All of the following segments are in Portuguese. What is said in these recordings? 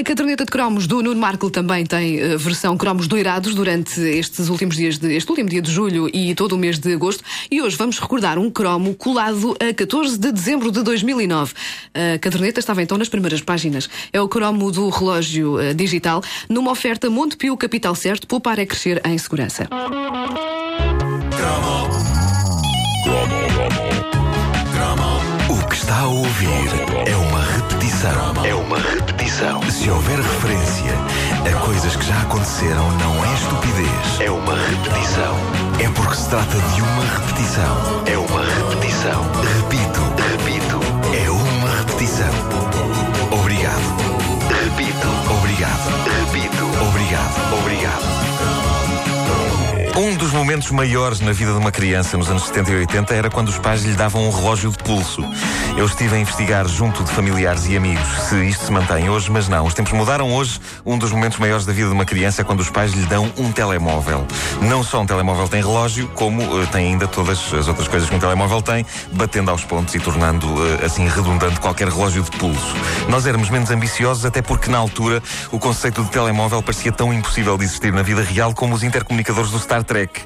A caderneta de cromos do Nuno Marco também tem uh, versão cromos doirados durante estes últimos dias de este último dia de julho e todo o mês de agosto. E hoje vamos recordar um cromo colado a 14 de dezembro de 2009. A caderneta estava então nas primeiras páginas. É o cromo do relógio uh, digital numa oferta Montepio Capital Certo, poupar é crescer em segurança. O que está a ouvir é uma repetição. É uma repetição. Se houver referência a coisas que já aconteceram, não é estupidez. É uma repetição. É porque se trata de uma repetição. É uma repetição. Repito, repito. É uma repetição. Momentos maiores na vida de uma criança nos anos 70 e 80 era quando os pais lhe davam um relógio de pulso. Eu estive a investigar junto de familiares e amigos se isto se mantém hoje, mas não. Os tempos mudaram hoje. Um dos momentos maiores da vida de uma criança é quando os pais lhe dão um telemóvel. Não só um telemóvel tem relógio, como uh, tem ainda todas as outras coisas que um telemóvel tem, batendo aos pontos e tornando uh, assim redundante qualquer relógio de pulso. Nós éramos menos ambiciosos, até porque na altura o conceito de telemóvel parecia tão impossível de existir na vida real como os intercomunicadores do Star Trek.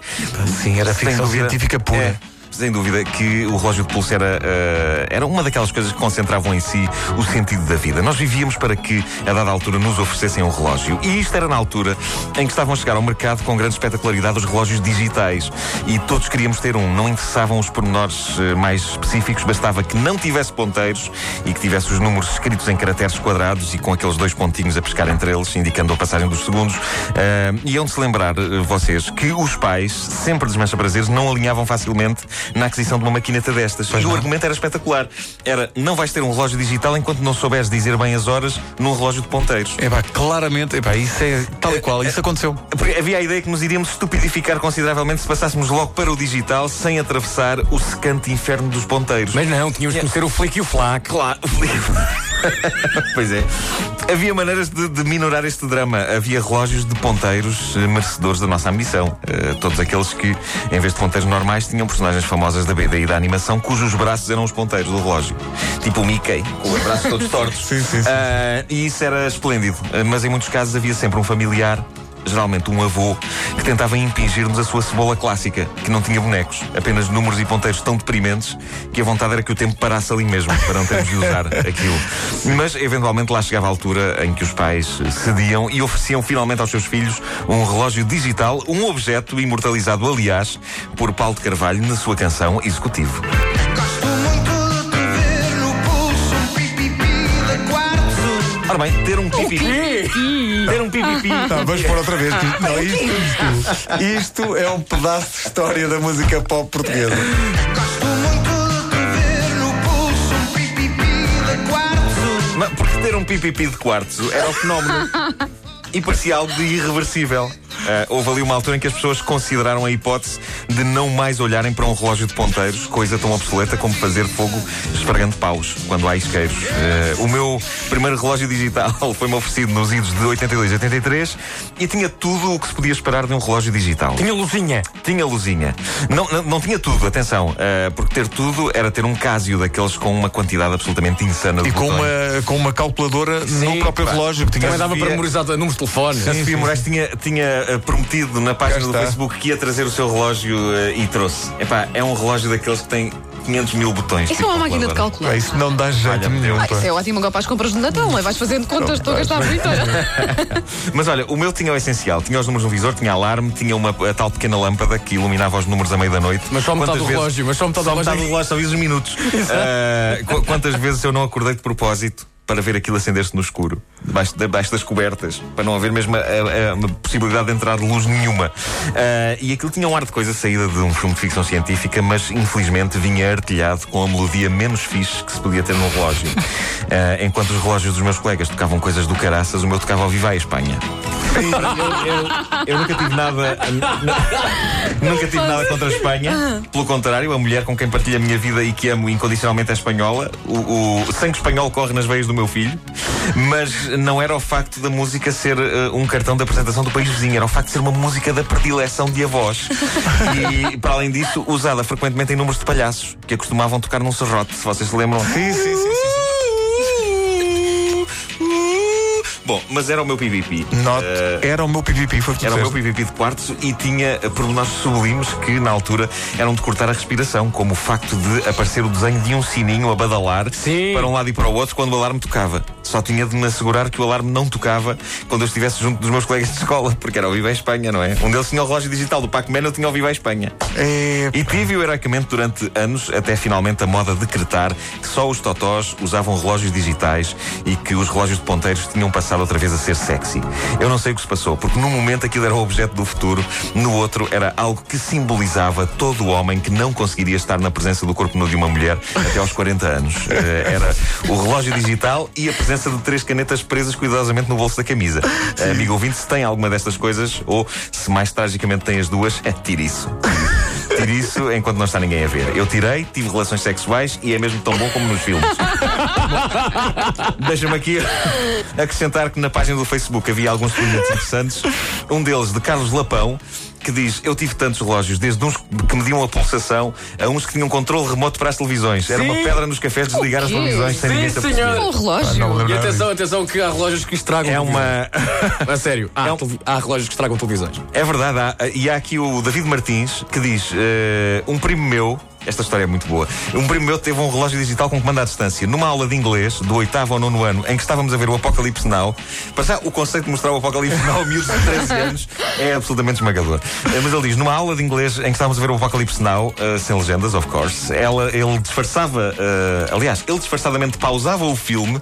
Sim, era ficção científica pura. É, sem dúvida que o relógio de pulso era, eh, era uma daquelas coisas que concentravam em si o sentido da vida. Nós vivíamos para que, a dada altura, nos oferecessem um relógio. E isto era na altura em que estavam a chegar ao mercado com grande espetacularidade os relógios digitais. E todos queríamos ter um. Não interessavam os pormenores eh, mais específicos, bastava que não tivesse ponteiros e que tivesse os números escritos em caracteres quadrados e com aqueles dois pontinhos a pescar entre eles, indicando a passagem dos segundos. Eh, e hão de se lembrar, vocês, que os pais, sempre desmancha prazeres, não alinhavam facilmente na aquisição de uma maquineta destas. e o argumento era espetacular. Era, não vais ter um relógio digital enquanto não souberes dizer bem as horas num relógio de ponteiros. É pá, claramente, é pá, isso é tal e qual, isso aconteceu. Porque havia a ideia que nos iríamos estupidificar consideravelmente se passássemos logo para o digital sem atravessar o secante inferno dos ponteiros. Mas não, tínhamos que conhecer o flick e o flac. Claro, pois é. Havia maneiras de, de minorar este drama. Havia relógios de ponteiros eh, merecedores da nossa ambição. Eh, todos aqueles que, em vez de ponteiros normais, tinham personagens famosas da BD e da animação cujos braços eram os ponteiros do relógio. Tipo o Mickey, com os braços todos tortos. Sim, sim, sim. Ah, e isso era esplêndido. Ah, mas em muitos casos havia sempre um familiar geralmente um avô, que tentava impingir-nos a sua cebola clássica, que não tinha bonecos, apenas números e ponteiros tão deprimentes que a vontade era que o tempo parasse ali mesmo, para não termos de usar aquilo. Mas, eventualmente, lá chegava a altura em que os pais cediam e ofereciam finalmente aos seus filhos um relógio digital, um objeto imortalizado, aliás, por Paulo de Carvalho na sua canção Executivo. Ora bem, ter um pipipi. Ter um pipipi. Tá, vamos pôr outra vez. Não, isto, isto, isto é um pedaço de história da música pop portuguesa. Mas porque ter um pipipi de quartzo era um fenómeno. E parecia algo de irreversível. Ah, houve ali uma altura em que as pessoas consideraram a hipótese de não mais olharem para um relógio de ponteiros, coisa tão obsoleta como fazer fogo esfregando paus quando há isqueiros. Ah, o meu primeiro relógio digital foi-me oferecido nos idos de 82 e 83 e tinha tudo o que se podia esperar de um relógio digital. Tinha luzinha. Tinha luzinha. Não, não, não tinha tudo, atenção, ah, porque ter tudo era ter um Casio daqueles com uma quantidade absolutamente insana de E com uma, com uma calculadora no próprio pá. relógio que tinha. Também dava para memorizar números de telefone. A Sofia Moraes tinha, tinha prometido na página do. Facebook que ia trazer o seu relógio eh, e trouxe. Epá, é um relógio daqueles que tem 500 mil botões. Isso é uma máquina de calcular. Pá, isso não dá jeito nenhum. Ah, isso é ótimo agora para as compras de Natal, é? Vais fazendo contas, estou a gastar a vida inteira. Mas olha, o meu tinha o essencial. Tinha os números no visor, tinha alarme, tinha uma a tal pequena lâmpada que iluminava os números à meia da noite. Mas só metade Quantas do vezes- relógio, mas só metade do Só metade do relógio. relógio, só os minutos. Ah, qu- quantas vezes eu não acordei de propósito para ver aquilo acender-se no escuro, debaixo, debaixo das cobertas, para não haver mesmo a, a- a- possibilidade de entrar de luz nenhuma. Ah, e aquilo tinha um ar de coisa saída de um filme de ficção científica, mas infelizmente vinha artilhado com a melodia menos fixe que se podia ter num relógio. Ah, enquanto os relógios dos meus colegas tocavam coisas do caraças, o meu tocava ao Viva a Espanha. Eu, eu- eu nunca tive nada. Nunca tive nada contra a Espanha. Pelo contrário, a mulher com quem partilho a minha vida e que amo incondicionalmente é espanhola. O, o sangue espanhol corre nas veias do meu filho. Mas não era o facto da música ser eh, um cartão de apresentação do país vizinho, era o facto de ser uma música da predileção de avós. E, para além disso, usada frequentemente em números de palhaços, que acostumavam tocar num serrote, se vocês se lembram. Sim, sim, sim. sim. Bom, mas era o meu PVP. Note, era o meu PVP, foi o que Era o meu disseste. PVP de quartos e tinha pormenores sublimes que, na altura, eram de cortar a respiração, como o facto de aparecer o desenho de um sininho a badalar Sim. para um lado e para o outro quando o alarme tocava. Só tinha de me assegurar que o alarme não tocava quando eu estivesse junto dos meus colegas de escola, porque era o Viva Espanha, não é? Um deles tinha o relógio digital do Pac-Man, eu tinha o Viva Espanha. É, E tive-o heroicamente durante anos, até finalmente a moda decretar que só os totós usavam relógios digitais e que os relógios de ponteiros tinham passado outra vez a ser sexy. Eu não sei o que se passou, porque num momento aquilo era o objeto do futuro, no outro era algo que simbolizava todo o homem que não conseguiria estar na presença do corpo nu de uma mulher até aos 40 anos. Eh, Era o relógio digital e a presença de três canetas presas cuidadosamente no bolso da camisa. Amigo ouvinte, se tem alguma destas coisas, ou se mais tragicamente tem as duas, é tire isso. Isso enquanto não está ninguém a ver. Eu tirei, tive relações sexuais e é mesmo tão bom como nos filmes. Deixa-me aqui acrescentar que na página do Facebook havia alguns documentos interessantes. Um deles de Carlos Lapão. Que diz: Eu tive tantos relógios, desde uns que mediam a pulsação a uns que tinham controle remoto para as televisões. Era uma Sim. pedra nos cafés desligar as televisões sem Sim, ninguém se senhor. Um relógio. lembro E atenção, atenção, que há relógios que estragam É uma. A sério, há, É um- há relógios que estragam televisões. É verdade, há, e há aqui o David Martins que diz: eh, Um primo meu, esta história é muito boa. Um primo meu teve um relógio digital com comando à distância. Numa aula de inglês, do oitavo ao nono ano, em que estávamos a ver o Apocalipse Now, para já o conceito de mostrar o Apocalipse Now a miúdos de 13 anos é absolutamente esmagador. Eh, Mas ele diz: numa aula de inglês em que estávamos a ver o Apocalipse Now, eh, sem legendas, of course, ela, ele disfarçava, eh, aliás, ele disfarçadamente pausava o filme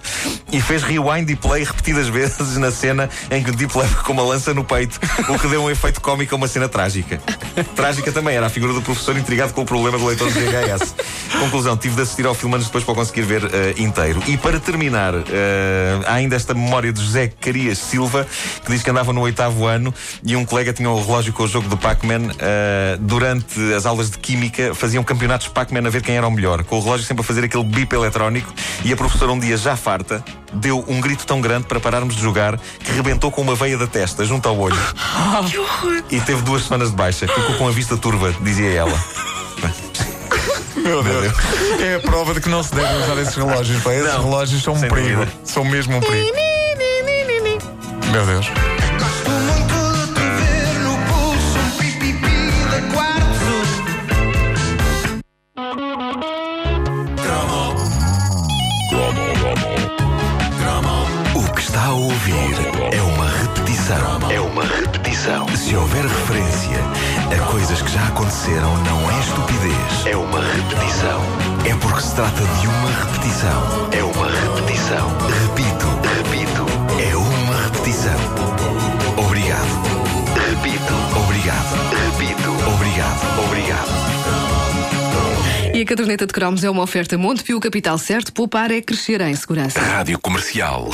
e fez rewind e play repetidas vezes na cena em que o tipo leva com uma lança no peito, o que deu um efeito cómico a uma cena trágica. Trágica também era a figura do professor intrigado com o problema do leitor VHS. Conclusão, tive de assistir ao filme anos depois para o conseguir ver eh, inteiro. E para terminar, eh, há ainda esta memória de José Carias Silva, que diz que andava no oitavo ano e um colega tinha um relógio com o jogo do Pac-Man. eh, durante as aulas de Química faziam campeonatos de Pac-Man a ver quem era o melhor, com o relógio sempre a fazer aquele bip eletrónico. E a professora, um dia já farta, deu um grito tão grande para pararmos de jogar que rebentou com uma veia da testa junto ao olho. E teve duas semanas de baixa. Ficou com a vista turva, dizia ela. Meu Deus. É a prova de que não se devem usar esses relógios. Pá. Esses Não, relógios são um sem perigo. dúvida. São mesmo um perigo. Meu Deus. Gosto muito de te ver no pulso, um pipipi de quartzo. O que está a ouvir é uma repetição. É uma repetição. Se houver referência a coisas que já aconteceram, não é estupidez. É uma repetição. É porque se trata de uma repetição. É uma repetição. Repito, repito. É uma repetição. Obrigado. Repito. Obrigado. Repito. Obrigado. Obrigado. E a caderneta de cromos é uma oferta Montepio Capital Certo. Poupar é crescer em segurança. Rádio Comercial.